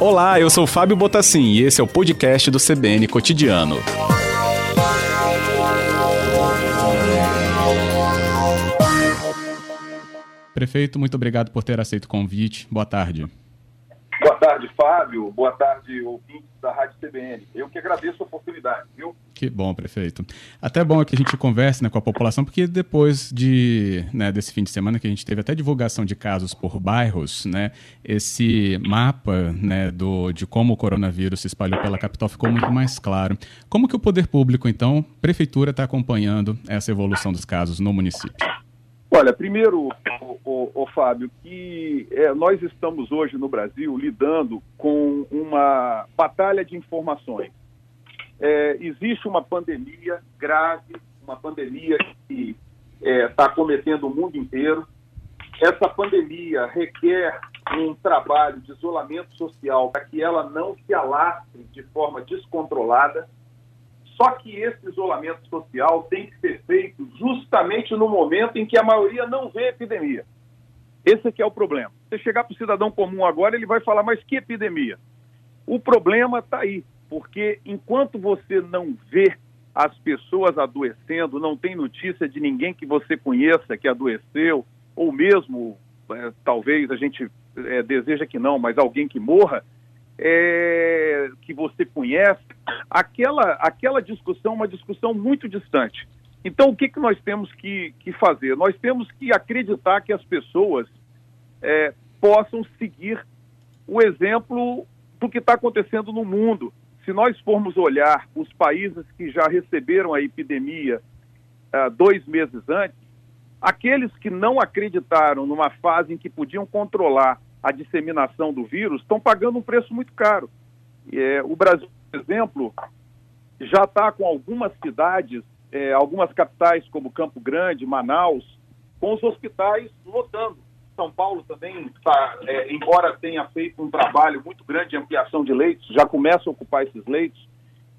Olá, eu sou Fábio Botassin e esse é o podcast do CBN Cotidiano. Prefeito, muito obrigado por ter aceito o convite. Boa tarde. Tarde, Fábio. Boa tarde, ouvintes da Rádio CBN. Eu que agradeço a oportunidade, viu? Que bom, prefeito. Até bom que a gente converse né, com a população, porque depois de, né, desse fim de semana que a gente teve até divulgação de casos por bairros, né, esse mapa né, do, de como o coronavírus se espalhou pela capital ficou muito mais claro. Como que o poder público, então, prefeitura, está acompanhando essa evolução dos casos no município? Olha, primeiro, o, o, o Fábio, que é, nós estamos hoje no Brasil lidando com uma batalha de informações. É, existe uma pandemia grave, uma pandemia que está é, tá cometendo o mundo inteiro. Essa pandemia requer um trabalho de isolamento social para que ela não se alastre de forma descontrolada só que esse isolamento social tem que ser feito justamente no momento em que a maioria não vê epidemia. Esse aqui é o problema. Se chegar para o cidadão comum agora, ele vai falar, mas que epidemia? O problema está aí, porque enquanto você não vê as pessoas adoecendo, não tem notícia de ninguém que você conheça que adoeceu, ou mesmo, é, talvez a gente é, deseja que não, mas alguém que morra, é, que você conhece, aquela, aquela discussão é uma discussão muito distante. Então, o que, que nós temos que, que fazer? Nós temos que acreditar que as pessoas é, possam seguir o exemplo do que está acontecendo no mundo. Se nós formos olhar os países que já receberam a epidemia uh, dois meses antes, aqueles que não acreditaram numa fase em que podiam controlar a disseminação do vírus estão pagando um preço muito caro. É, o Brasil, por exemplo, já está com algumas cidades, é, algumas capitais como Campo Grande, Manaus, com os hospitais lotando. São Paulo também está, é, embora tenha feito um trabalho muito grande de ampliação de leitos, já começa a ocupar esses leitos.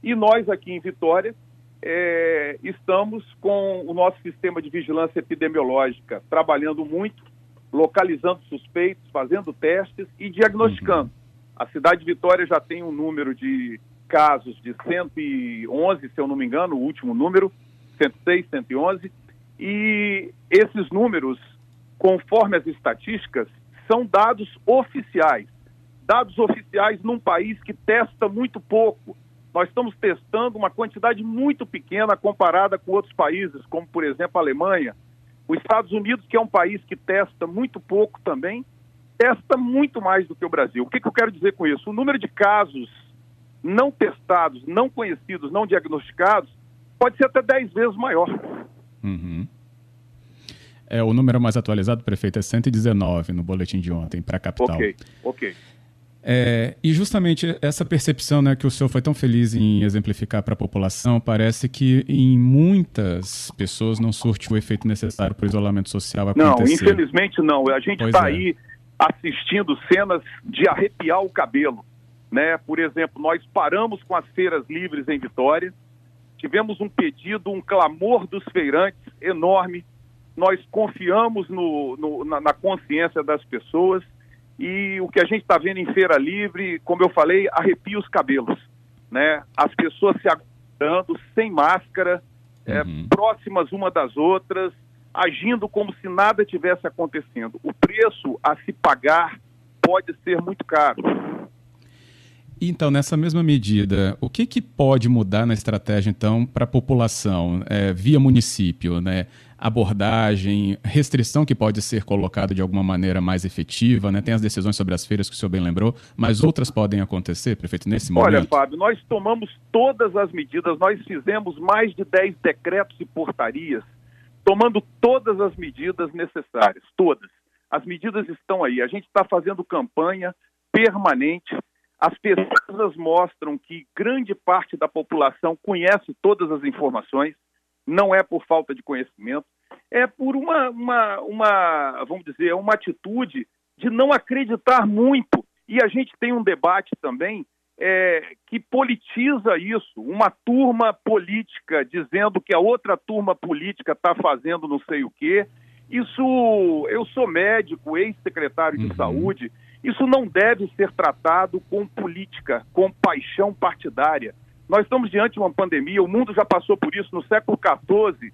E nós aqui em Vitória é, estamos com o nosso sistema de vigilância epidemiológica trabalhando muito localizando suspeitos, fazendo testes e diagnosticando. Uhum. A cidade de Vitória já tem um número de casos de 111, se eu não me engano, o último número, 106, 111, e esses números, conforme as estatísticas, são dados oficiais. Dados oficiais num país que testa muito pouco. Nós estamos testando uma quantidade muito pequena comparada com outros países, como, por exemplo, a Alemanha, os Estados Unidos, que é um país que testa muito pouco também, testa muito mais do que o Brasil. O que, que eu quero dizer com isso? O número de casos não testados, não conhecidos, não diagnosticados, pode ser até 10 vezes maior. Uhum. É, o número mais atualizado, prefeito, é 119 no boletim de ontem para a capital. Ok, ok. É, e justamente essa percepção né, que o senhor foi tão feliz em exemplificar para a população, parece que em muitas pessoas não surte o efeito necessário para o isolamento social acontecer. Não, infelizmente não. A gente está é. aí assistindo cenas de arrepiar o cabelo. Né? Por exemplo, nós paramos com as feiras livres em Vitória, tivemos um pedido, um clamor dos feirantes enorme, nós confiamos no, no, na, na consciência das pessoas e o que a gente está vendo em feira livre, como eu falei, arrepia os cabelos, né? As pessoas se aguardando sem máscara, é, uhum. é, próximas uma das outras, agindo como se nada tivesse acontecendo. O preço a se pagar pode ser muito caro. Então, nessa mesma medida, o que, que pode mudar na estratégia, então, para a população, é, via município, né? Abordagem, restrição que pode ser colocada de alguma maneira mais efetiva, né? Tem as decisões sobre as feiras que o senhor bem lembrou, mas outras podem acontecer, prefeito, nesse momento? Olha, Fábio, nós tomamos todas as medidas, nós fizemos mais de 10 decretos e portarias, tomando todas as medidas necessárias, todas. As medidas estão aí, a gente está fazendo campanha permanente, as pesquisas mostram que grande parte da população conhece todas as informações, não é por falta de conhecimento, é por uma, uma, uma vamos dizer, uma atitude de não acreditar muito. E a gente tem um debate também é, que politiza isso, uma turma política dizendo que a outra turma política está fazendo não sei o quê, Isso, eu sou médico, ex-secretário de uhum. saúde, isso não deve ser tratado com política, com paixão partidária. Nós estamos diante de uma pandemia, o mundo já passou por isso no século XIV,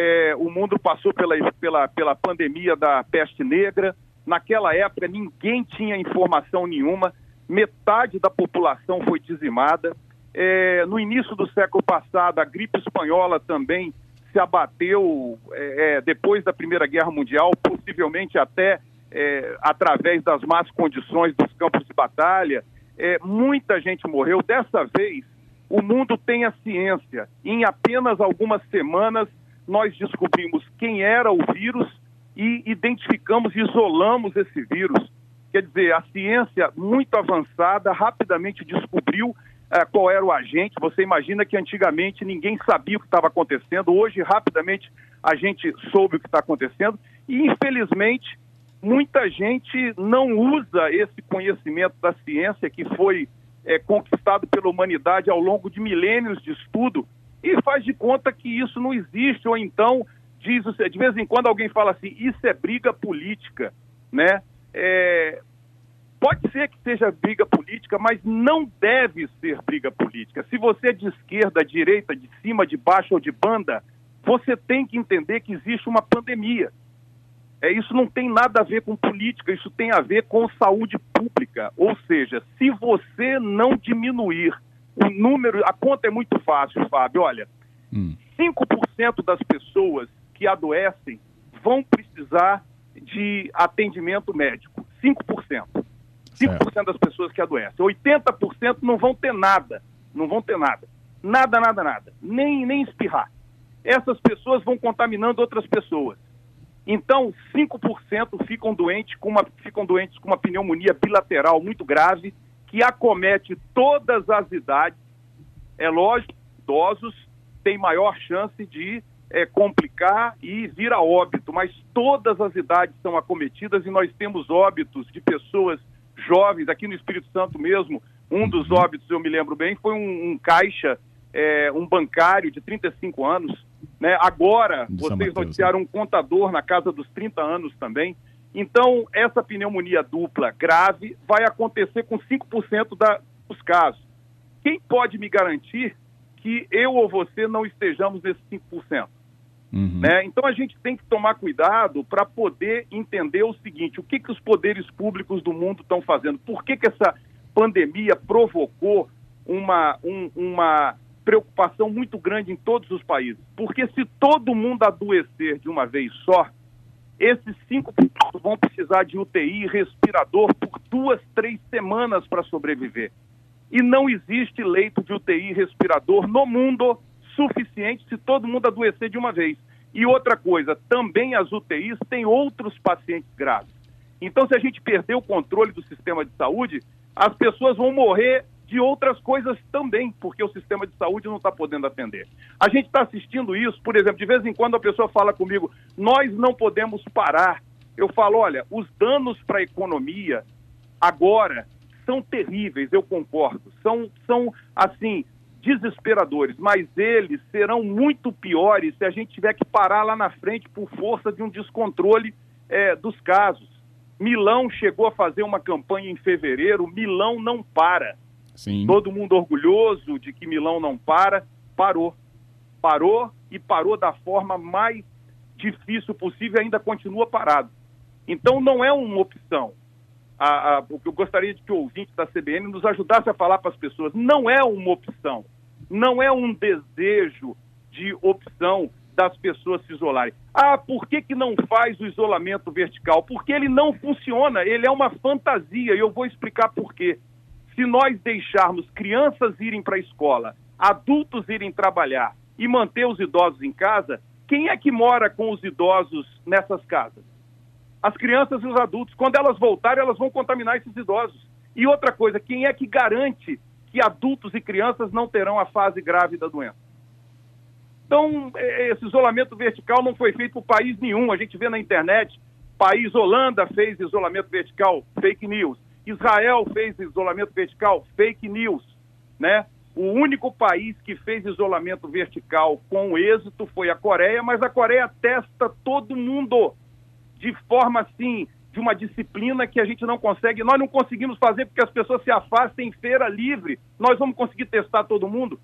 é, o mundo passou pela, pela, pela pandemia da peste negra. Naquela época, ninguém tinha informação nenhuma, metade da população foi dizimada. É, no início do século passado, a gripe espanhola também se abateu é, é depois da Primeira Guerra Mundial, possivelmente até é, através das más condições dos campos de batalha. É, muita gente morreu. Dessa vez, o mundo tem a ciência. Em apenas algumas semanas, nós descobrimos quem era o vírus e identificamos e isolamos esse vírus. Quer dizer, a ciência muito avançada rapidamente descobriu uh, qual era o agente. Você imagina que antigamente ninguém sabia o que estava acontecendo, hoje rapidamente a gente soube o que está acontecendo e infelizmente muita gente não usa esse conhecimento da ciência que foi é, conquistado pela humanidade ao longo de milênios de estudo e faz de conta que isso não existe, ou então diz, de vez em quando alguém fala assim, isso é briga política, né? É, pode ser que seja briga política, mas não deve ser briga política. Se você é de esquerda, direita, de cima, de baixo ou de banda, você tem que entender que existe uma pandemia. É, isso não tem nada a ver com política, isso tem a ver com saúde pública. Ou seja, se você não diminuir o número, a conta é muito fácil, Fábio. Olha, hum. 5% das pessoas que adoecem vão precisar de atendimento médico. 5%. 5% das pessoas que adoecem. 80% não vão ter nada. Não vão ter nada. Nada, nada, nada. Nem, nem espirrar. Essas pessoas vão contaminando outras pessoas. Então, 5% ficam doentes, com uma, ficam doentes com uma pneumonia bilateral muito grave que acomete todas as idades. É lógico, idosos têm maior chance de é, complicar e vir a óbito, mas todas as idades são acometidas e nós temos óbitos de pessoas jovens, aqui no Espírito Santo mesmo, um dos óbitos, eu me lembro bem, foi um, um caixa, é, um bancário de 35 anos. Né? Agora, de vocês Mateus, noticiaram né? um contador na casa dos 30 anos também. Então, essa pneumonia dupla grave vai acontecer com 5% da, dos casos. Quem pode me garantir que eu ou você não estejamos nesses 5%? Uhum. Né? Então, a gente tem que tomar cuidado para poder entender o seguinte: o que, que os poderes públicos do mundo estão fazendo? Por que, que essa pandemia provocou uma, um, uma preocupação muito grande em todos os países? Porque se todo mundo adoecer de uma vez só, esses cinco vão precisar de UTI e respirador por duas, três semanas para sobreviver. E não existe leito de UTI e respirador no mundo suficiente se todo mundo adoecer de uma vez. E outra coisa, também as UTIs têm outros pacientes graves. Então, se a gente perder o controle do sistema de saúde, as pessoas vão morrer de outras coisas também, porque o sistema de saúde não está podendo atender. A gente está assistindo isso, por exemplo, de vez em quando a pessoa fala comigo, nós não podemos parar. Eu falo, olha, os danos para a economia agora são terríveis, eu concordo. São, são assim, desesperadores, mas eles serão muito piores se a gente tiver que parar lá na frente por força de um descontrole é, dos casos. Milão chegou a fazer uma campanha em fevereiro, Milão não para. Sim. Todo mundo orgulhoso de que Milão não para, parou. Parou e parou da forma mais difícil possível e ainda continua parado. Então não é uma opção. A, a, eu gostaria de que o ouvinte da CBN nos ajudasse a falar para as pessoas. Não é uma opção. Não é um desejo de opção das pessoas se isolarem. Ah, por que, que não faz o isolamento vertical? Porque ele não funciona, ele é uma fantasia e eu vou explicar por quê se nós deixarmos crianças irem para a escola, adultos irem trabalhar e manter os idosos em casa, quem é que mora com os idosos nessas casas? As crianças e os adultos. Quando elas voltarem, elas vão contaminar esses idosos. E outra coisa, quem é que garante que adultos e crianças não terão a fase grave da doença? Então, é, esse isolamento vertical não foi feito por país nenhum. A gente vê na internet, país Holanda fez isolamento vertical, fake news. Israel fez isolamento vertical, fake news, né? O único país que fez isolamento vertical com êxito foi a Coreia, mas a Coreia testa todo mundo. de forma assim, de uma disciplina que a gente não consegue. Nós não conseguimos fazer porque as pessoas se afastem em feira livre. Nós vamos conseguir testar todo mundo?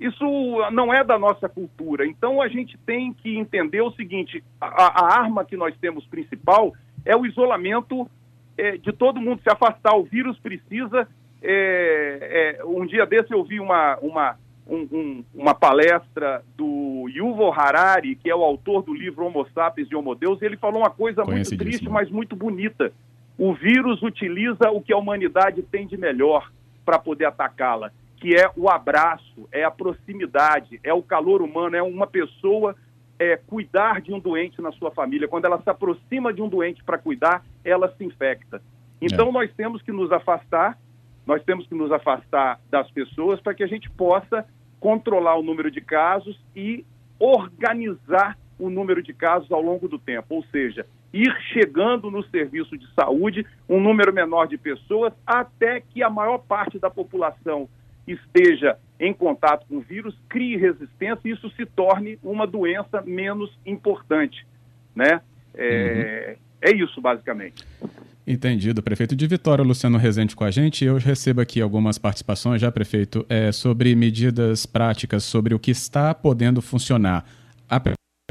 Isso não é da nossa cultura. Então a gente tem que entender o seguinte: a, a arma que nós temos principal é o isolamento é, de todo mundo se afastar. O vírus precisa. É, é, um dia desse eu vi uma, uma, um, um, uma palestra do Yuval Harari, que é o autor do livro Homo Sapiens e Homo Deus, e ele falou uma coisa muito triste, mas muito bonita. O vírus utiliza o que a humanidade tem de melhor para poder atacá-la, que é o abraço, é a proximidade, é o calor humano, é uma pessoa é, cuidar de um doente na sua família. Quando ela se aproxima de um doente para cuidar, ela se infecta. Então é. nós temos que nos afastar, nós temos que nos afastar das pessoas para que a gente possa controlar o número de casos e organizar o número de casos ao longo do tempo, ou seja, ir chegando no serviço de saúde um número menor de pessoas até que a maior parte da população esteja em contato com o vírus, crie resistência e isso se torne uma doença menos importante, né? É, uhum. é isso, basicamente. Entendido, prefeito de Vitória, Luciano Rezende com a gente. Eu recebo aqui algumas participações já, prefeito, é, sobre medidas práticas, sobre o que está podendo funcionar. A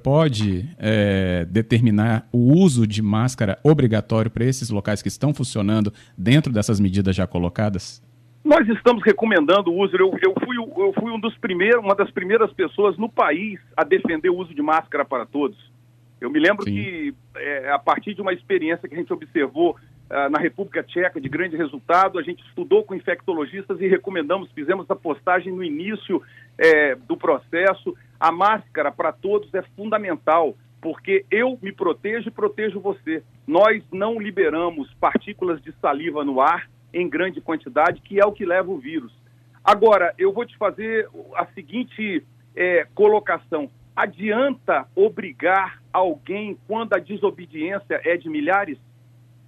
pode é, determinar o uso de máscara obrigatório para esses locais que estão funcionando dentro dessas medidas já colocadas? Nós estamos recomendando o uso. Eu, eu, fui, eu fui um dos primeiros, uma das primeiras pessoas no país a defender o uso de máscara para todos. Eu me lembro Sim. que, é, a partir de uma experiência que a gente observou uh, na República Tcheca de grande resultado, a gente estudou com infectologistas e recomendamos, fizemos a postagem no início é, do processo. A máscara para todos é fundamental, porque eu me protejo e protejo você. Nós não liberamos partículas de saliva no ar em grande quantidade, que é o que leva o vírus. Agora, eu vou te fazer a seguinte é, colocação adianta obrigar alguém quando a desobediência é de milhares?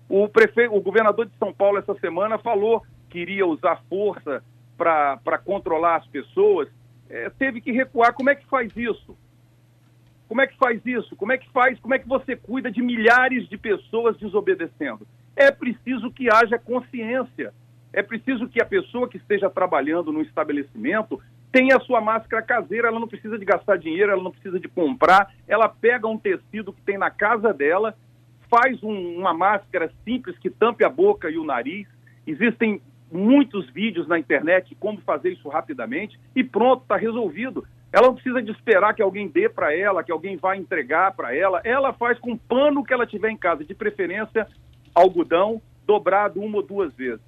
O prefeito, o governador de São Paulo essa semana falou que iria usar força para controlar as pessoas, é, teve que recuar. Como é que faz isso? Como é que faz isso? Como é que faz? Como é que você cuida de milhares de pessoas desobedecendo? É preciso que haja consciência. É preciso que a pessoa que esteja trabalhando no estabelecimento tem a sua máscara caseira, ela não precisa de gastar dinheiro, ela não precisa de comprar, ela pega um tecido que tem na casa dela, faz um, uma máscara simples que tampe a boca e o nariz. Existem muitos vídeos na internet como fazer isso rapidamente e pronto, está resolvido. Ela não precisa de esperar que alguém dê para ela, que alguém vá entregar para ela. Ela faz com o pano que ela tiver em casa, de preferência algodão, dobrado uma ou duas vezes.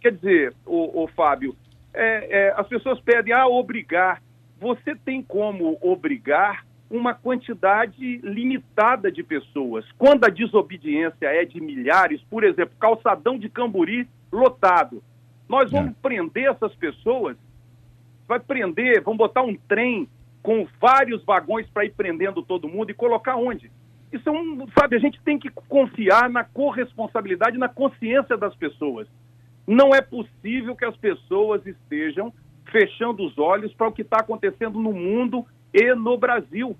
Quer dizer, o, o Fábio, é, é, as pessoas pedem a ah, obrigar. Você tem como obrigar uma quantidade limitada de pessoas. Quando a desobediência é de milhares, por exemplo, calçadão de Camburi lotado, nós vamos é. prender essas pessoas, vai prender, vamos botar um trem com vários vagões para ir prendendo todo mundo e colocar onde? Isso é um, sabe, a gente tem que confiar na corresponsabilidade, na consciência das pessoas. Não é possível que as pessoas estejam fechando os olhos para o que está acontecendo no mundo e no Brasil.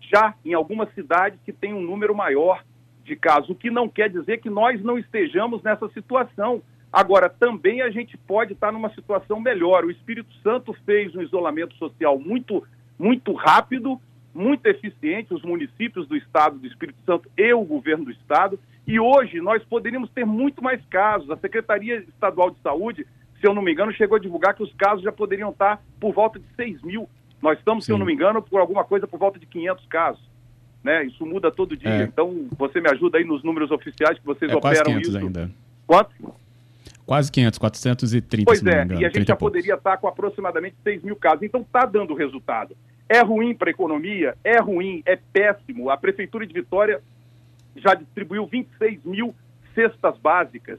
Já em algumas cidades que tem um número maior de casos, o que não quer dizer que nós não estejamos nessa situação. Agora, também a gente pode estar numa situação melhor. O Espírito Santo fez um isolamento social muito, muito rápido, muito eficiente, os municípios do estado do Espírito Santo e o governo do estado, e hoje nós poderíamos ter muito mais casos. A Secretaria Estadual de Saúde, se eu não me engano, chegou a divulgar que os casos já poderiam estar por volta de 6 mil. Nós estamos, Sim. se eu não me engano, por alguma coisa por volta de 500 casos. Né? Isso muda todo dia. É. Então, você me ajuda aí nos números oficiais que vocês é operam isso. ainda. Quanto? Quase 500, 430, Pois é, engano, e a gente já poderia estar com aproximadamente 6 mil casos. Então, está dando resultado. É ruim para a economia? É ruim, é péssimo. A Prefeitura de Vitória já distribuiu 26 mil cestas básicas,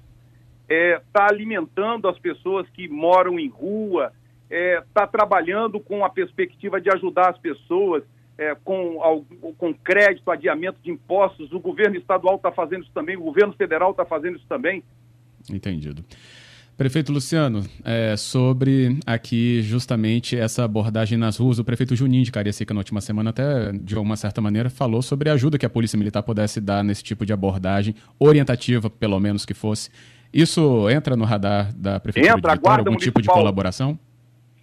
está é, tá alimentando as pessoas que moram em rua, está é, tá trabalhando com a perspectiva de ajudar as pessoas é, com, com crédito, adiamento de impostos. O governo estadual está fazendo isso também, o governo federal está fazendo isso também. Entendido. Prefeito Luciano, é, sobre aqui justamente essa abordagem nas ruas, o prefeito Juninho de Cariacica na última semana até, de alguma certa maneira, falou sobre a ajuda que a Polícia Militar pudesse dar nesse tipo de abordagem, orientativa pelo menos que fosse. Isso entra no radar da Prefeitura entra, de Vitória, algum municipal, tipo de colaboração?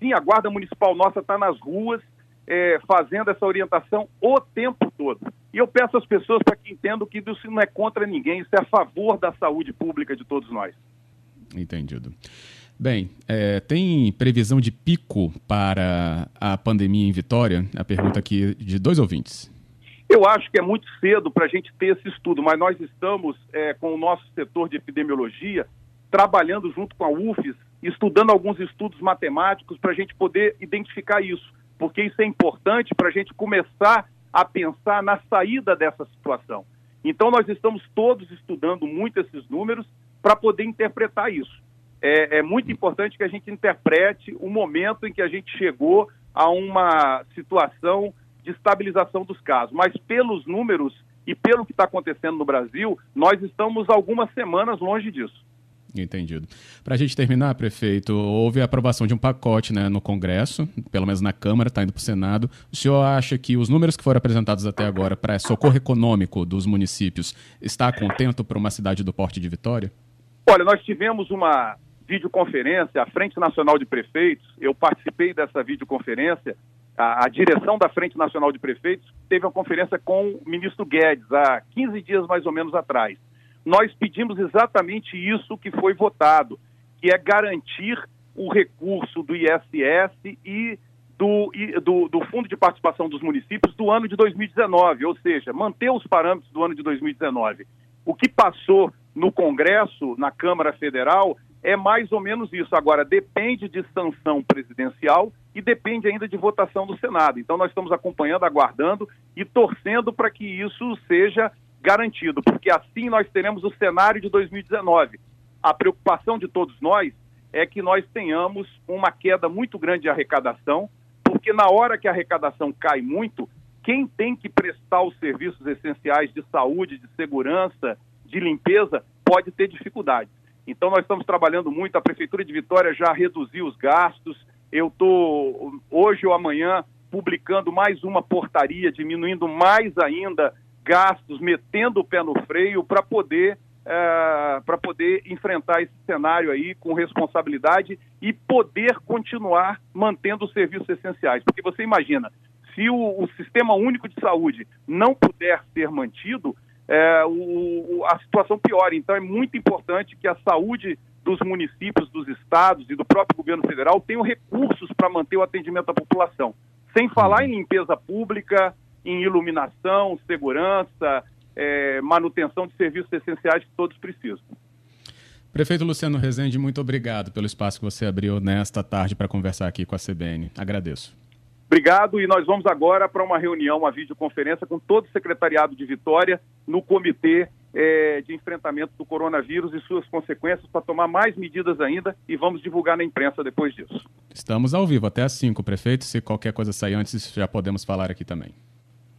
Sim, a Guarda Municipal nossa está nas ruas é, fazendo essa orientação o tempo todo. E eu peço às pessoas para que entendam que isso não é contra ninguém, isso é a favor da saúde pública de todos nós. Entendido. Bem, é, tem previsão de pico para a pandemia em Vitória? A pergunta aqui de dois ouvintes. Eu acho que é muito cedo para a gente ter esse estudo, mas nós estamos é, com o nosso setor de epidemiologia trabalhando junto com a UFES, estudando alguns estudos matemáticos para a gente poder identificar isso, porque isso é importante para a gente começar a pensar na saída dessa situação. Então, nós estamos todos estudando muito esses números para poder interpretar isso. É, é, muito importante que a gente interprete o momento em que a gente chegou a uma situação de estabilização dos casos. Mas pelos números e pelo que está acontecendo no Brasil, nós estamos algumas semanas longe disso. Entendido. Para a gente terminar, prefeito, houve a aprovação de um pacote né, no Congresso, pelo menos na Câmara, está indo para o Senado. O senhor acha que os números que foram apresentados até agora para socorro econômico dos municípios está contento para uma cidade do porte de Vitória? Olha, nós tivemos uma videoconferência, a Frente Nacional de Prefeitos, eu participei dessa videoconferência, a, a, direção da Frente Nacional de Prefeitos teve uma conferência com o ministro Guedes há 15 dias mais ou menos atrás. Nós pedimos exatamente isso que foi votado, que é garantir o recurso do ISS e do, do, do, Fundo de Participação dos Municípios do ano de 2019, ou seja, manter os parâmetros do ano de 2019. O que passou no Congresso, na Câmara Federal, é mais ou menos isso. Agora, depende de sanção presidencial e depende ainda de votação do Senado. Então, nós estamos acompanhando, aguardando e torcendo para que isso seja garantido, porque assim nós teremos o cenário de 2019. A preocupação de todos nós é que nós tenhamos uma queda muito grande de arrecadação, porque na hora que a arrecadação cai muito, quem tem que prestar os serviços essenciais de saúde, de segurança, de limpeza pode ter dificuldades. Então, nós estamos trabalhando muito. A Prefeitura de Vitória já reduziu os gastos. Eu estou, hoje ou amanhã, publicando mais uma portaria, diminuindo mais ainda gastos, metendo o pé no freio para poder, é, para poder enfrentar esse cenário aí com responsabilidade e poder continuar mantendo os serviços essenciais. Porque você imagina, se o, o Sistema Único de Saúde não puder ser mantido, é, o, a situação piora. Então é muito importante que a saúde dos municípios, dos estados e do próprio governo federal tenham recursos para manter o atendimento da população. Sem falar em limpeza pública, em iluminação, segurança, é, manutenção de serviços essenciais que todos precisam. Prefeito Luciano Rezende, muito obrigado pelo espaço que você abriu nesta tarde para conversar aqui com a CBN. Agradeço. Obrigado e nós vamos agora para uma reunião, uma videoconferência com todo o secretariado de Vitória no comitê é, de enfrentamento do coronavírus e suas consequências para tomar mais medidas ainda e vamos divulgar na imprensa depois disso. Estamos ao vivo até às 5, prefeito. Se qualquer coisa sair antes, já podemos falar aqui também.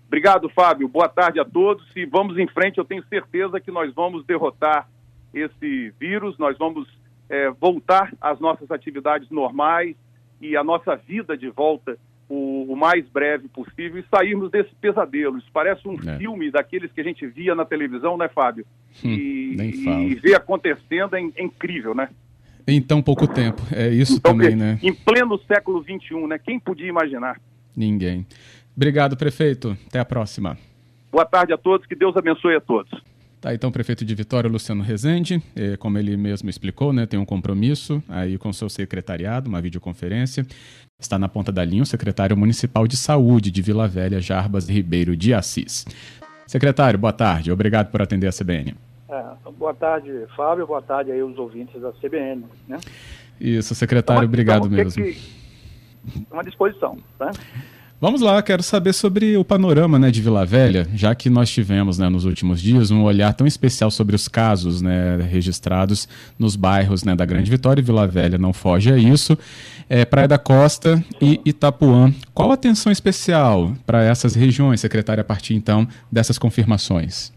Obrigado, Fábio. Boa tarde a todos e vamos em frente. Eu tenho certeza que nós vamos derrotar esse vírus, nós vamos é, voltar às nossas atividades normais e a nossa vida de volta o, o, mais breve possível e sairmos desse pesadelo. Isso parece um é. filme daqueles que a gente via na televisão, né, Fábio? Hum, e, e ver acontecendo é, é, incrível, né? Em tão pouco tempo. É isso então, também, né? Em pleno século XXI, né? Quem podia imaginar? Ninguém. Obrigado, prefeito. Até a próxima. Boa tarde a todos. Que Deus abençoe a todos. Tá, então, prefeito de Vitória, Luciano Rezende, eh, como ele mesmo explicou, né, tem um compromisso aí com o seu secretariado, uma videoconferência. Está na ponta da linha o secretário municipal de saúde de Vila Velha, Jarbas Ribeiro de Assis. Secretário, boa tarde. Obrigado por atender a CBN. É, boa tarde, Fábio. Boa tarde aí os ouvintes da CBN. Né? Isso, secretário, então, obrigado então, mesmo. Que, uma disposição. Né? Vamos lá, quero saber sobre o panorama né, de Vila Velha, já que nós tivemos né, nos últimos dias um olhar tão especial sobre os casos né, registrados nos bairros né, da Grande Vitória e Vila Velha não foge a isso. É, Praia da Costa e Itapuã. Qual atenção especial para essas regiões, secretária, a partir então dessas confirmações?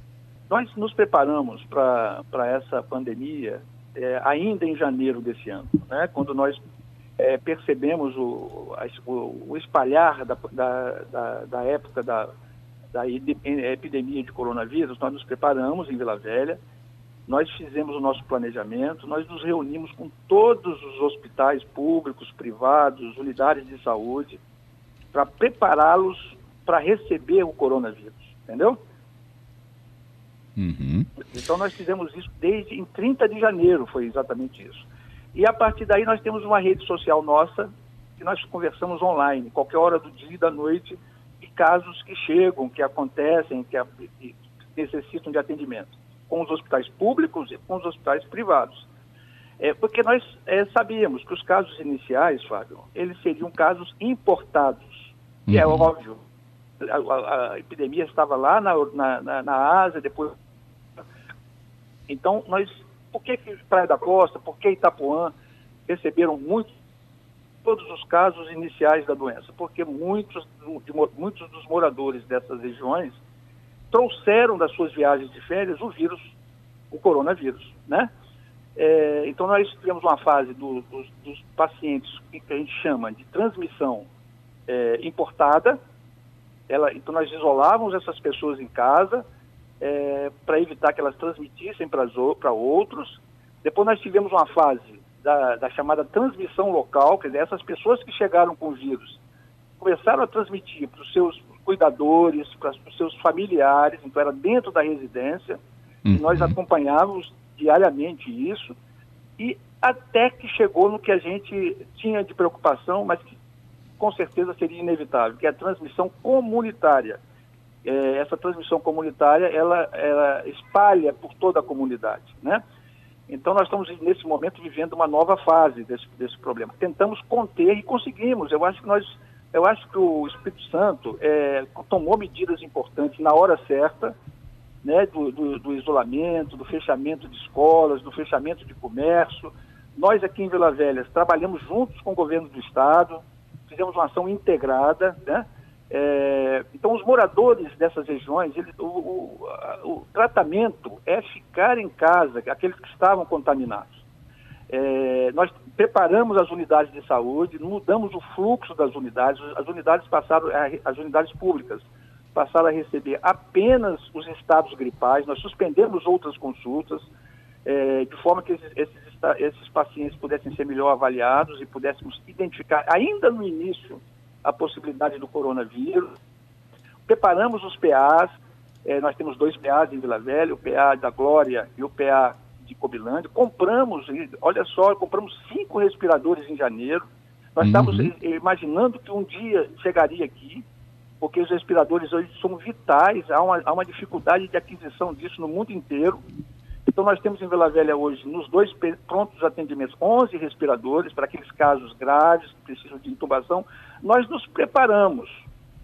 Nós nos preparamos para essa pandemia é, ainda em janeiro desse ano, né, quando nós é, percebemos o, o, o espalhar da, da, da, da, época da, da epidemia de coronavírus, nós nos preparamos em Vila Velha, nós fizemos o nosso planejamento, nós nos reunimos com todos os hospitais públicos, privados, unidades de saúde, para prepará-los para receber o coronavírus, entendeu? Uhum. Então nós fizemos isso desde em 30 de janeiro, foi exatamente isso. E a partir daí nós temos uma rede social nossa que nós conversamos online, qualquer hora do dia e da noite, de casos que chegam, que acontecem, que, que necessitam de atendimento, com os hospitais públicos e com os hospitais privados. É, porque nós é, sabíamos que os casos iniciais, Fábio, eles seriam casos importados, que é uhum. é óbvio. A, a, a, epidemia estava lá na, na, na, na Ásia, depois então, nós, por que, que Praia da Costa, por que Itapuã receberam muitos, todos os casos iniciais da doença? Porque muitos, de, muitos dos moradores dessas regiões trouxeram das suas viagens de férias o vírus, o coronavírus, né? É, então, nós tivemos uma fase do, dos, dos, pacientes que a gente chama de transmissão é, importada. Ela, então, nós isolávamos essas pessoas em casa, é, para evitar que elas transmitissem para outros. Depois nós tivemos uma fase da, da, chamada transmissão local, quer dizer, essas pessoas que chegaram com o vírus começaram a transmitir para os seus cuidadores, para os seus familiares, então era dentro da residência, uhum. e nós acompanhávamos diariamente isso, e até que chegou no que a gente tinha de preocupação, mas que com certeza seria inevitável, que é a transmissão comunitária é, essa transmissão comunitária ela, ela espalha por toda a comunidade, né? Então nós estamos nesse momento vivendo uma nova fase desse, desse problema. Tentamos conter e conseguimos. Eu acho que nós, eu acho que o Espírito Santo é, tomou medidas importantes na hora certa, né, do, do, do, isolamento, do fechamento de escolas, do fechamento de comércio. Nós aqui em Vila Velha trabalhamos juntos com o governo do estado, fizemos uma ação integrada, né? É, então, os moradores dessas regiões, o, o, o, tratamento é ficar em casa, aqueles que estavam contaminados. É, nós preparamos as unidades de saúde, mudamos o fluxo das unidades, as unidades passaram, as unidades públicas passaram a receber apenas os estados gripais, nós suspendemos outras consultas, é, de forma que esses, esses, esses pacientes pudessem ser melhor avaliados e pudéssemos identificar, ainda no início, a possibilidade do coronavírus. Preparamos os PAs, eh, nós temos dois PAs em Vila Velha, o PA da Glória e o PA de Cobilândia. Compramos, olha só, compramos cinco respiradores em janeiro. Nós uhum. estávamos imaginando que um dia chegaria aqui, porque os respiradores hoje são vitais, há uma, há uma dificuldade de aquisição disso no mundo inteiro. Então, nós temos em Vila Velha hoje, nos dois prontos atendimentos, 11 respiradores para aqueles casos graves que precisam de intubação. Nós nos preparamos,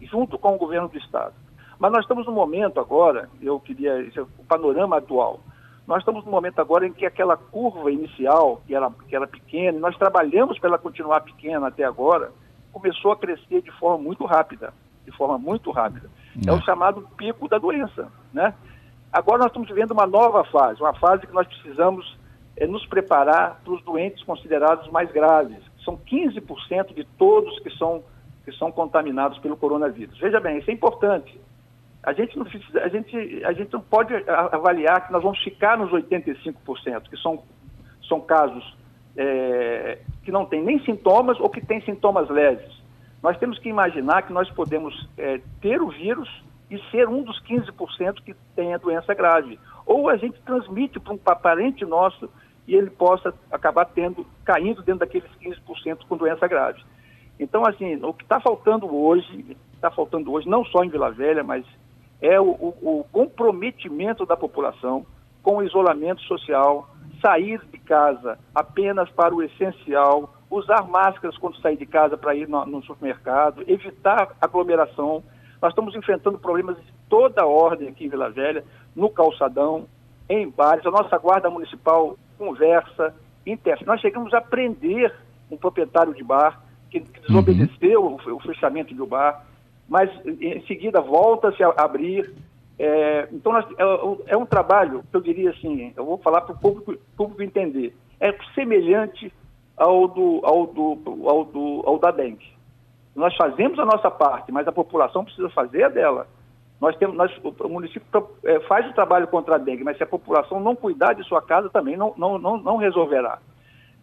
junto com o governo do Estado. Mas nós estamos no momento agora, eu queria, esse é o panorama atual, nós estamos no momento agora em que aquela curva inicial, que era, que era pequena, e nós trabalhamos para ela continuar pequena até agora, começou a crescer de forma muito rápida, de forma muito rápida. É o é. chamado pico da doença, né? Agora nós estamos vivendo uma nova fase, uma fase que nós precisamos é, nos preparar para os doentes considerados mais graves. São 15% de todos que são, que são contaminados pelo coronavírus. Veja bem, isso é importante. A gente, não, a, gente, a gente não pode avaliar que nós vamos ficar nos 85%, que são, são casos é, que não têm nem sintomas ou que têm sintomas leves. Nós temos que imaginar que nós podemos é, ter o vírus e ser um dos 15% que tem a doença grave. Ou a gente transmite para um parente nosso e ele possa acabar tendo, caindo dentro daqueles 15% com doença grave. Então, assim, o que está faltando hoje, está faltando hoje, não só em Vila Velha, mas é o, o, o comprometimento da população com o isolamento social, sair de casa apenas para o essencial, usar máscaras quando sair de casa para ir no, no supermercado, evitar aglomeração, nós estamos enfrentando problemas de toda ordem aqui em Vila Velha, no calçadão, em bares. A nossa guarda municipal conversa, interessa. Nós chegamos a prender um proprietário de bar que, que desobedeceu uhum. o, o, fechamento do bar, mas em seguida volta-se a abrir. É, então, nós, é, é, um trabalho que eu diria assim, eu vou falar para o público, público entender, é semelhante ao do, ao do, ao do, ao da dengue. Nós fazemos a nossa parte, mas a população precisa fazer a dela. Nós temos, nós, o município é, faz o trabalho contra a dengue, mas se a população não cuidar de sua casa, também não, não, não, não resolverá.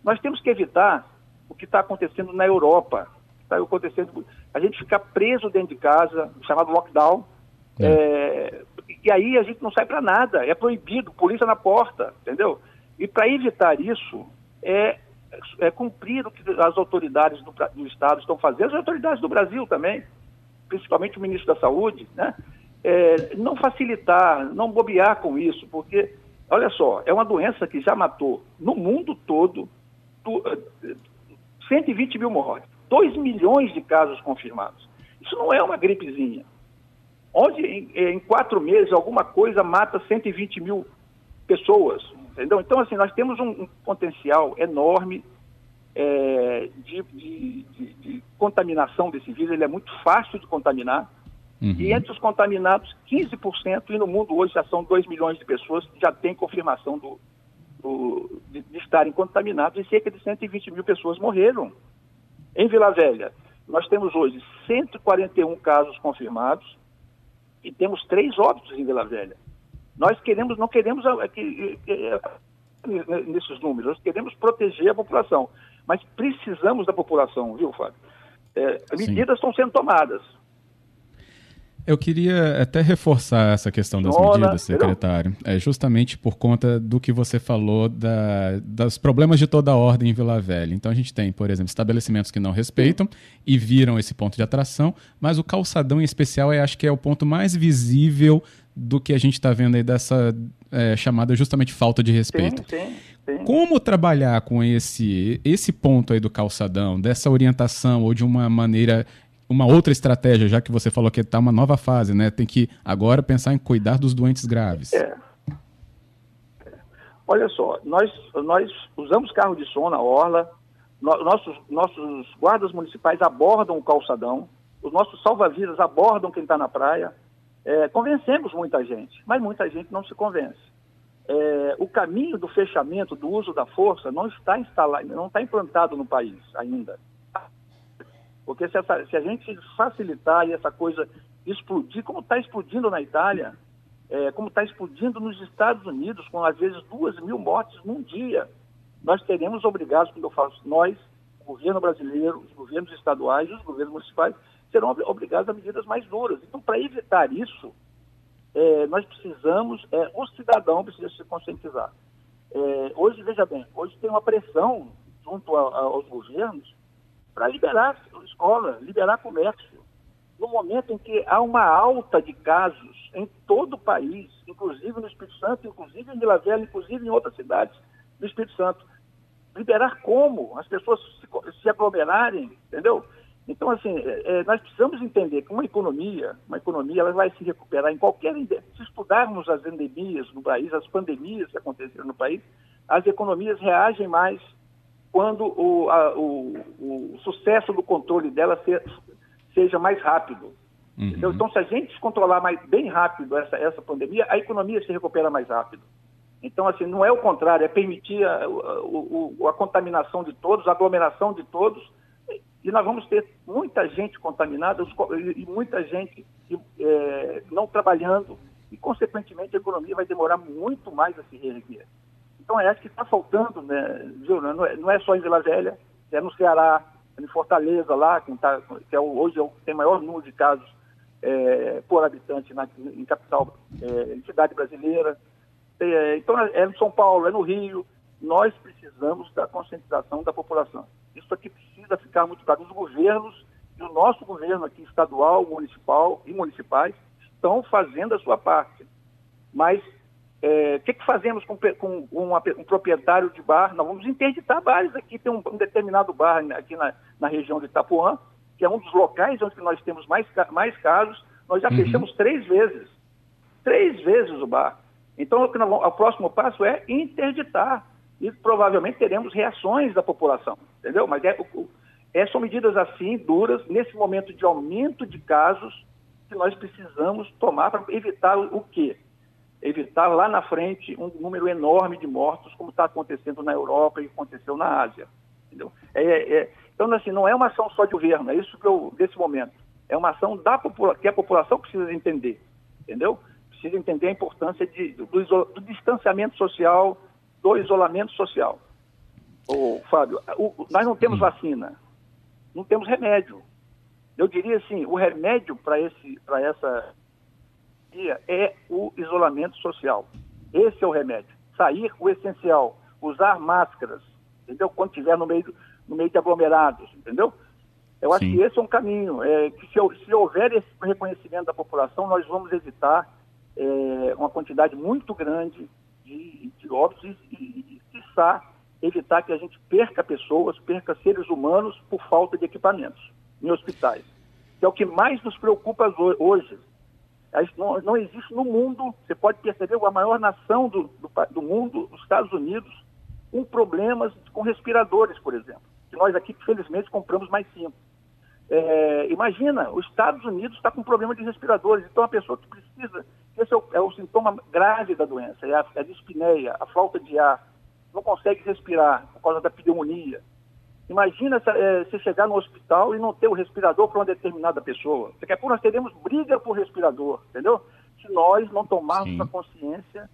Nós temos que evitar o que está acontecendo na Europa. Está acontecendo a gente ficar preso dentro de casa, chamado lockdown, é. É, e aí a gente não sai para nada, é proibido, polícia na porta, entendeu? E para evitar isso, é, é, cumprir o que as autoridades do, do, Estado estão fazendo, as autoridades do Brasil também, principalmente o ministro da Saúde, né? É, não facilitar, não bobear com isso, porque, olha só, é uma doença que já matou no mundo todo tu, 120 mil mortes, 2 milhões de casos confirmados. Isso não é uma gripezinha onde em, em, quatro meses alguma coisa mata 120 mil pessoas, entendeu? Então, assim, nós temos um, um potencial enorme é, de, de, de, de, contaminação desse vírus, ele é muito fácil de contaminar, uhum. e entre os contaminados, 15%, e no mundo hoje já são 2 milhões de pessoas que já têm confirmação do, do de, de estarem contaminados, e cerca de 120 mil pessoas morreram. Em Vila Velha, nós temos hoje 141 casos confirmados, e temos três óbitos em Vila Velha. Nós queremos, não queremos que, nesses números, nós queremos proteger a população, mas precisamos da população, viu, Fábio? É, medidas estão sendo tomadas. Eu queria até reforçar essa questão das Olá, medidas, secretário. É justamente por conta do que você falou da, dos problemas de toda a ordem em Vila Velha. Então a gente tem, por exemplo, estabelecimentos que não respeitam e viram esse ponto de atração, mas o calçadão em especial é, acho que é o ponto mais visível do que a gente está vendo aí dessa é, chamada justamente falta de respeito. Sim, sim, sim. Como trabalhar com esse, esse ponto aí do calçadão, dessa orientação ou de uma maneira uma outra estratégia, já que você falou que está uma nova fase, né? Tem que agora pensar em cuidar dos doentes graves. É. Olha só, nós, nós usamos carro de som na orla, no, nossos, nossos guardas municipais abordam o calçadão, os nossos salva-vidas abordam quem está na praia. É, convencemos muita gente, mas muita gente não se convence. É, o caminho do fechamento, do uso da força, não está instalado, não está implantado no país ainda. Porque se, essa, se a gente facilitar e essa coisa explodir, como está explodindo na Itália, é, como está explodindo nos Estados Unidos, com às vezes duas mil mortes num dia, nós teremos obrigados, quando eu falo nós, o governo brasileiro, os governos estaduais os governos municipais, serão obrigados a medidas mais duras. Então, para evitar isso, é, nós precisamos, é, o cidadão precisa se conscientizar. É, hoje, veja bem, hoje tem uma pressão junto a, a, aos governos para liberar escola, liberar comércio. No momento em que há uma alta de casos em todo o país, inclusive no Espírito Santo, inclusive em Vila Velha, inclusive em outras cidades do Espírito Santo. Liberar como? As pessoas se, aglomerarem, entendeu? Então, assim, é, é, nós precisamos entender que uma economia, uma economia, ela vai se recuperar em qualquer... Se estudarmos as endemias no país, as pandemias que aconteceram no país, as economias reagem mais quando o, a, o, o, sucesso do controle dela se, seja mais rápido. Uhum. Então, se a gente controlar mais, bem rápido essa, essa pandemia, a economia se recupera mais rápido. Então, assim, não é o contrário, é permitir a, a, a contaminação de todos, a aglomeração de todos, e nós vamos ter muita gente contaminada e muita gente é, não trabalhando, e, consequentemente, a economia vai demorar muito mais a se reerguer. Então, é acho que está faltando, né, viu? Não é, não é só em Vila Velha, é no Ceará, é em Fortaleza, lá, que, tá, que é o, hoje é o, tem maior número de casos é, por habitante na, em capital, é, em cidade brasileira. É, então, é no São Paulo, é no Rio. Nós precisamos da conscientização da população. Isso aqui precisa ficar muito claro. Os governos, e o nosso governo aqui, estadual, municipal e municipais, estão fazendo a sua parte. Mas é, o que, que, fazemos com, com uma, um proprietário de bar? Nós vamos interditar bares aqui. Tem um, um determinado bar aqui na, na, região de Itapuã, que é um dos locais onde nós temos mais, mais casos. Nós já uhum. fechamos três vezes. Três vezes o bar. Então, o, o próximo passo é interditar. E provavelmente teremos reações da população, entendeu? Mas é, é, são medidas assim, duras, nesse momento de aumento de casos, que nós precisamos tomar para evitar o quê? Evitar lá na frente um número enorme de mortos, como está acontecendo na Europa e aconteceu na Ásia. Entendeu? É, é, então, assim, não é uma ação só de governo, é isso que eu, desse momento. É uma ação da que a população precisa entender, entendeu? Precisa entender a importância de, do, do distanciamento social, do isolamento social. Ô, Fábio, o, nós não temos vacina, não temos remédio. Eu diria assim, o remédio para esse, essa é o isolamento social. Esse é o remédio. Sair o essencial, usar máscaras, entendeu? Quando estiver no meio, no meio de aglomerados, entendeu? Eu acho Sim. que esse é um caminho. É, que se, se, houver esse reconhecimento da população, nós vamos evitar é, uma quantidade muito grande de, de óbitos e, e, e, evitar que a gente perca pessoas, perca seres humanos por falta de equipamentos em hospitais. Que é o que mais nos preocupa hoje. Não, não existe no mundo, você pode perceber, a maior nação do, do, do mundo, os Estados Unidos, com problemas com respiradores, por exemplo. Que nós aqui, felizmente, compramos mais cinco. É, imagina, os Estados Unidos está com problema de respiradores. Então, a pessoa que precisa, esse é o, é o sintoma grave da doença, é a, é a dispneia, a falta de ar, não consegue respirar por causa da pneumonia. Imagina se, se chegar no hospital e não ter o respirador para uma determinada pessoa. Daqui a pouco nós teremos briga por respirador, entendeu? Se nós não tomarmos Sim. a consciência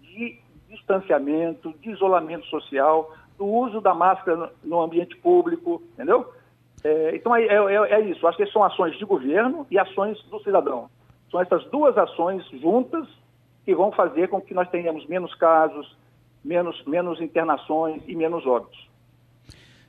de distanciamento, de isolamento social, do uso da máscara no ambiente público, entendeu? É, então é, é, é, isso. Acho que são ações de governo e ações do cidadão. São essas duas ações juntas que vão fazer com que nós tenhamos menos casos, menos, menos internações e menos óbitos.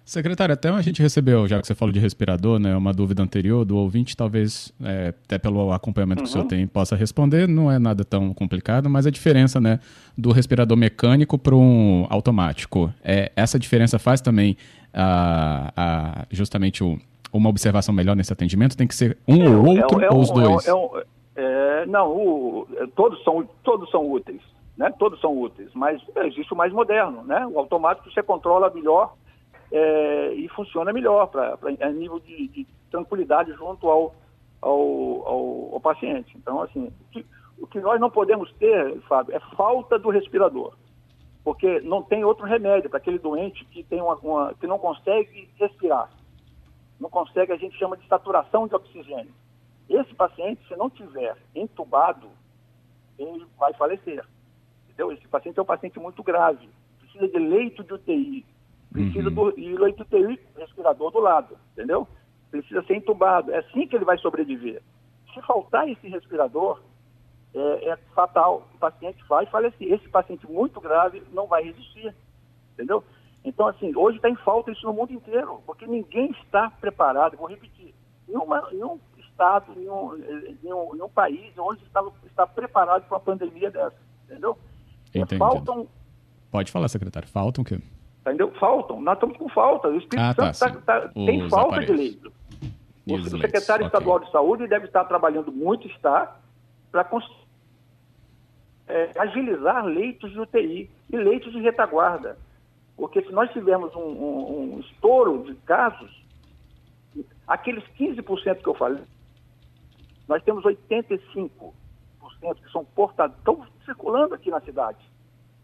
Secretário, até a gente recebeu, já que você falou de respirador, né, uma dúvida anterior do ouvinte, talvez é, até pelo acompanhamento uhum. que o senhor uhum. tem possa responder, não é nada tão complicado, mas a diferença né, do respirador mecânico para um automático, é, essa diferença faz também a, a, justamente o, uma observação melhor nesse atendimento? Tem que ser um é, ou outro é, é ou os dois? É não, o, todos, são, todos são úteis, né? todos são úteis, mas existe o mais moderno, né? o automático você controla melhor é, e funciona melhor para a nível de, de, tranquilidade junto ao, ao, ao, ao, paciente. Então, assim, o que, o que nós não podemos ter, Fábio, é falta do respirador, porque não tem outro remédio para aquele doente que, tem uma, uma, que não consegue respirar, não consegue, a gente chama de saturação de oxigênio. Esse paciente, se não tiver entubado, ele vai falecer. Entendeu? Esse paciente é um paciente muito grave, precisa de leito de UTI, Precisa uhum. do e leito UTI, respirador do lado, entendeu? Precisa ser entubado. É assim que ele vai sobreviver. Se faltar esse respirador, é, é fatal. O paciente vai falecer. Esse paciente muito grave não vai resistir, entendeu? Então, assim, hoje está em falta isso no mundo inteiro, porque ninguém está preparado, vou repetir, nenhuma, nenhum estado, nenhum, nenhum, nenhum país hoje está, está preparado para uma pandemia dessa, entendeu? É, faltam... Pode falar, secretário, faltam o quê? Entendeu? Faltam. Nós estamos com falta. O Espírito ah, Santo tá, tá, tem falta aparelhos. de leito. O, o secretário estadual de saúde deve estar trabalhando muito, está, para é, agilizar leitos de UTI e leitos de retaguarda. Porque se nós tivermos um, um, um estouro de casos, aqueles 15% que eu falei, nós temos 85% que são portadores, estão circulando aqui na cidade.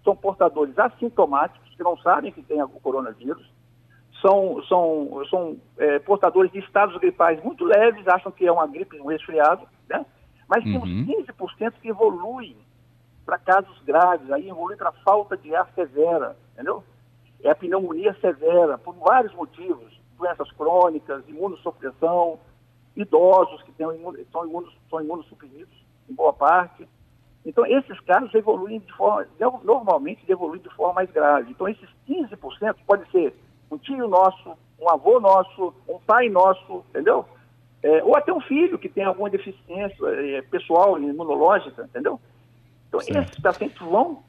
São portadores assintomáticos que não sabem que tem o coronavírus, são, são, são é, portadores de estados gripais muito leves, acham que é uma gripe, um resfriado, né? Mas uhum. temos 15% que evoluem para casos graves, aí evolui para falta de ar severa, entendeu? É a pneumonia severa, por vários motivos, doenças crônicas, imunossupressão, idosos que têm, são, imunos, são imunossuprimidos, em boa parte, então, esses casos evoluem de forma, normalmente evoluem de forma mais grave. Então, esses 15% pode ser um tio nosso, um avô nosso, um pai nosso, entendeu? É, ou até um filho que tem alguma deficiência é, pessoal, imunológica, entendeu? Então, certo. esses pacientes vão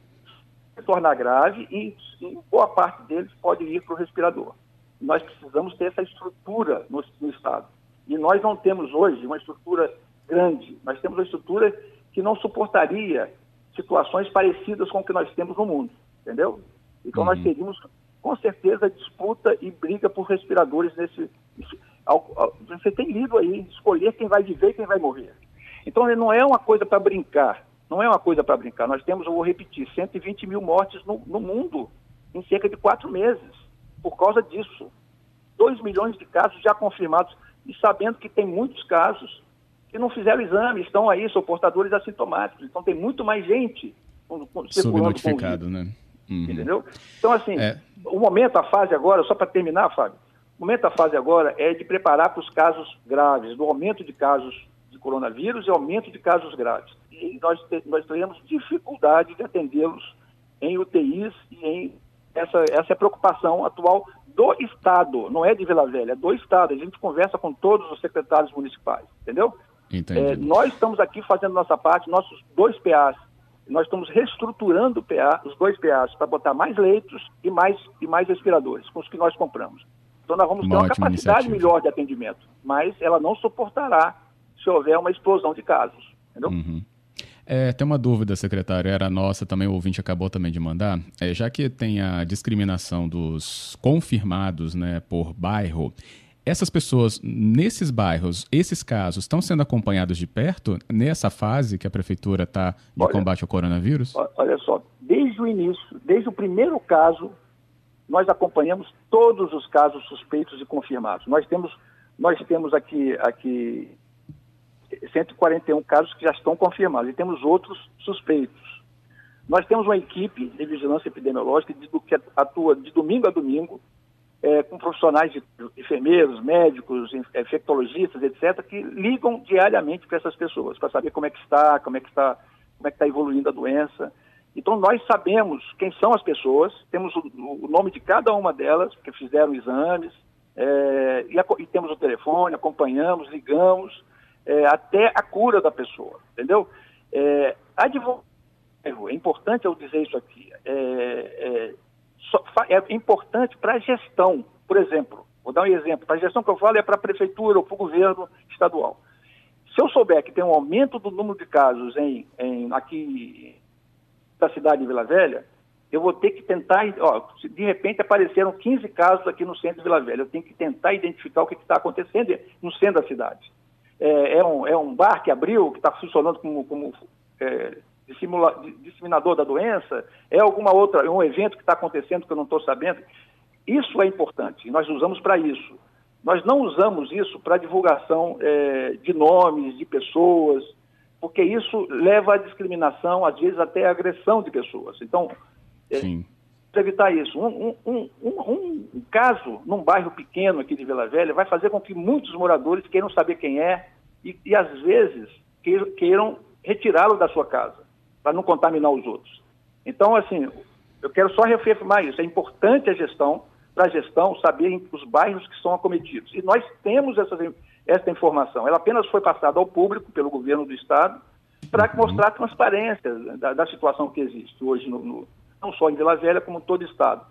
se tornar grave e, e boa parte deles pode ir para o respirador. Nós precisamos ter essa estrutura no, no Estado. E nós não temos hoje uma estrutura grande, nós temos uma estrutura que não suportaria situações parecidas com o que nós temos no mundo, entendeu? Então uhum. nós teríamos, com certeza, disputa e briga por respiradores nesse... Você tem lido aí, escolher quem vai viver e quem vai morrer. Então, não é uma coisa para brincar. Não é uma coisa para brincar. Nós temos, eu vou repetir, 120 mil mortes no, no mundo em cerca de quatro meses por causa disso. 2 milhões de casos já confirmados e sabendo que tem muitos casos que não fizeram exame, estão aí, são portadores assintomáticos. Então tem muito mais gente Subnotificado, né? Uhum. Entendeu? Então, assim, é. o momento, a fase agora, só para terminar, Fábio, o momento, a fase agora é de preparar para os casos graves, do aumento de casos de coronavírus e aumento de casos graves. E nós, nós teremos dificuldade de atendê-los em UTIs e em essa, essa é a preocupação atual do Estado, não é de Vila Velha, é do Estado. A gente conversa com todos os secretários municipais, entendeu? É, nós estamos aqui fazendo nossa parte, nossos dois PAs, nós estamos reestruturando o PA, os dois PAs para botar mais leitos e mais, e mais respiradores, com os que nós compramos. Então nós vamos uma ter uma capacidade iniciativa. melhor de atendimento, mas ela não suportará se houver uma explosão de casos, entendeu? Uhum. É, tem uma dúvida, secretário, era nossa também, o ouvinte acabou também de mandar. É, já que tem a discriminação dos confirmados né, por bairro, essas pessoas, nesses bairros, esses casos, estão sendo acompanhados de perto nessa fase que a prefeitura está de olha, combate ao coronavírus? Olha só, desde o início, desde o primeiro caso, nós acompanhamos todos os casos suspeitos e confirmados. Nós temos, nós temos aqui, aqui 141 casos que já estão confirmados e temos outros suspeitos. Nós temos uma equipe de vigilância epidemiológica que atua de domingo a domingo, é, com profissionais de enfermeiros, médicos, infectologistas, etc., que ligam diariamente para essas pessoas, para saber como é que está, como é que está, como é que está evoluindo a doença. Então nós sabemos quem são as pessoas, temos o, o nome de cada uma delas, que fizeram exames, é, e, a, e, temos o telefone, acompanhamos, ligamos, é, até a cura da pessoa, entendeu? É, é importante eu dizer isso aqui, é, importante para a gestão, por exemplo, vou dar um exemplo, para a gestão que eu falo é para a prefeitura ou para o governo estadual. Se eu souber que tem um aumento do número de casos em, em aqui da cidade de Vila Velha, eu vou ter que tentar, ó, de repente apareceram 15 casos aqui no centro de Vila Velha, eu tenho que tentar identificar o que está acontecendo no centro da cidade. É, é, um, é um bar que abriu, que está funcionando como, como é, disseminador da doença, é alguma outra, é um evento que está acontecendo que eu não estou sabendo. Isso é importante, nós usamos para isso. Nós não usamos isso para divulgação é, de nomes, de pessoas, porque isso leva à discriminação, às vezes até à agressão de pessoas. Então, é, para evitar isso, um, um, um, um, caso num bairro pequeno aqui de Vila Velha vai fazer com que muitos moradores queiram saber quem é, e, e às vezes queiram retirá-lo da sua casa, para não contaminar os outros. Então, assim, eu quero só reafirmar isso. É importante a gestão, para a gestão saber os bairros que são acometidos. E nós temos essa, essa informação. Ela apenas foi passada ao público pelo governo do Estado para uhum. mostrar a transparência da, da, situação que existe hoje, no, no, não só em Vila Velha, como em todo o Estado.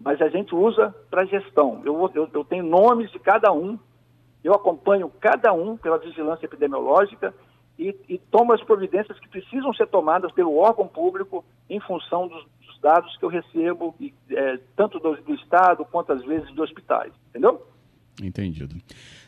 Mas a gente usa para gestão. Eu, eu, eu tenho nomes de cada um eu acompanho cada um pela vigilância epidemiológica e, e tomo as providências que precisam ser tomadas pelo órgão público em função dos, dos dados que eu recebo, e, é, tanto do, do Estado quanto às vezes dos hospitais. Entendeu? Entendido.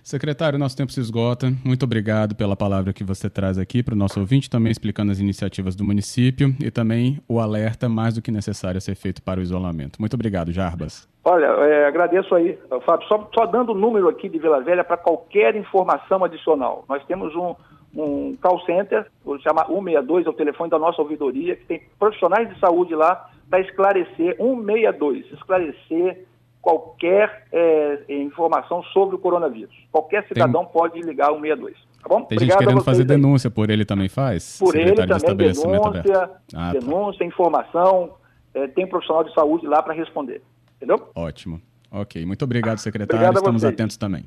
Secretário, nosso tempo se esgota. Muito obrigado pela palavra que você traz aqui para o nosso ouvinte, também explicando as iniciativas do município e também o alerta mais do que necessário a ser feito para o isolamento. Muito obrigado, Jarbas. Olha, é, agradeço aí, Fábio. Só, só dando o número aqui de Vila Velha para qualquer informação adicional. Nós temos um, um call center, chama 162, é o telefone da nossa ouvidoria, que tem profissionais de saúde lá para esclarecer, 162, esclarecer qualquer é, informação sobre o coronavírus. Qualquer cidadão tem... pode ligar 162. Tá bom? Tem Obrigado gente querendo fazer denúncia, por ele também faz? Por ele também, denúncia, ah, tá. denúncia, tá. informação, é, tem profissional de saúde lá para responder. Entendeu? Ótimo. Ok, muito obrigado, secretário. Obrigado Estamos atentos também.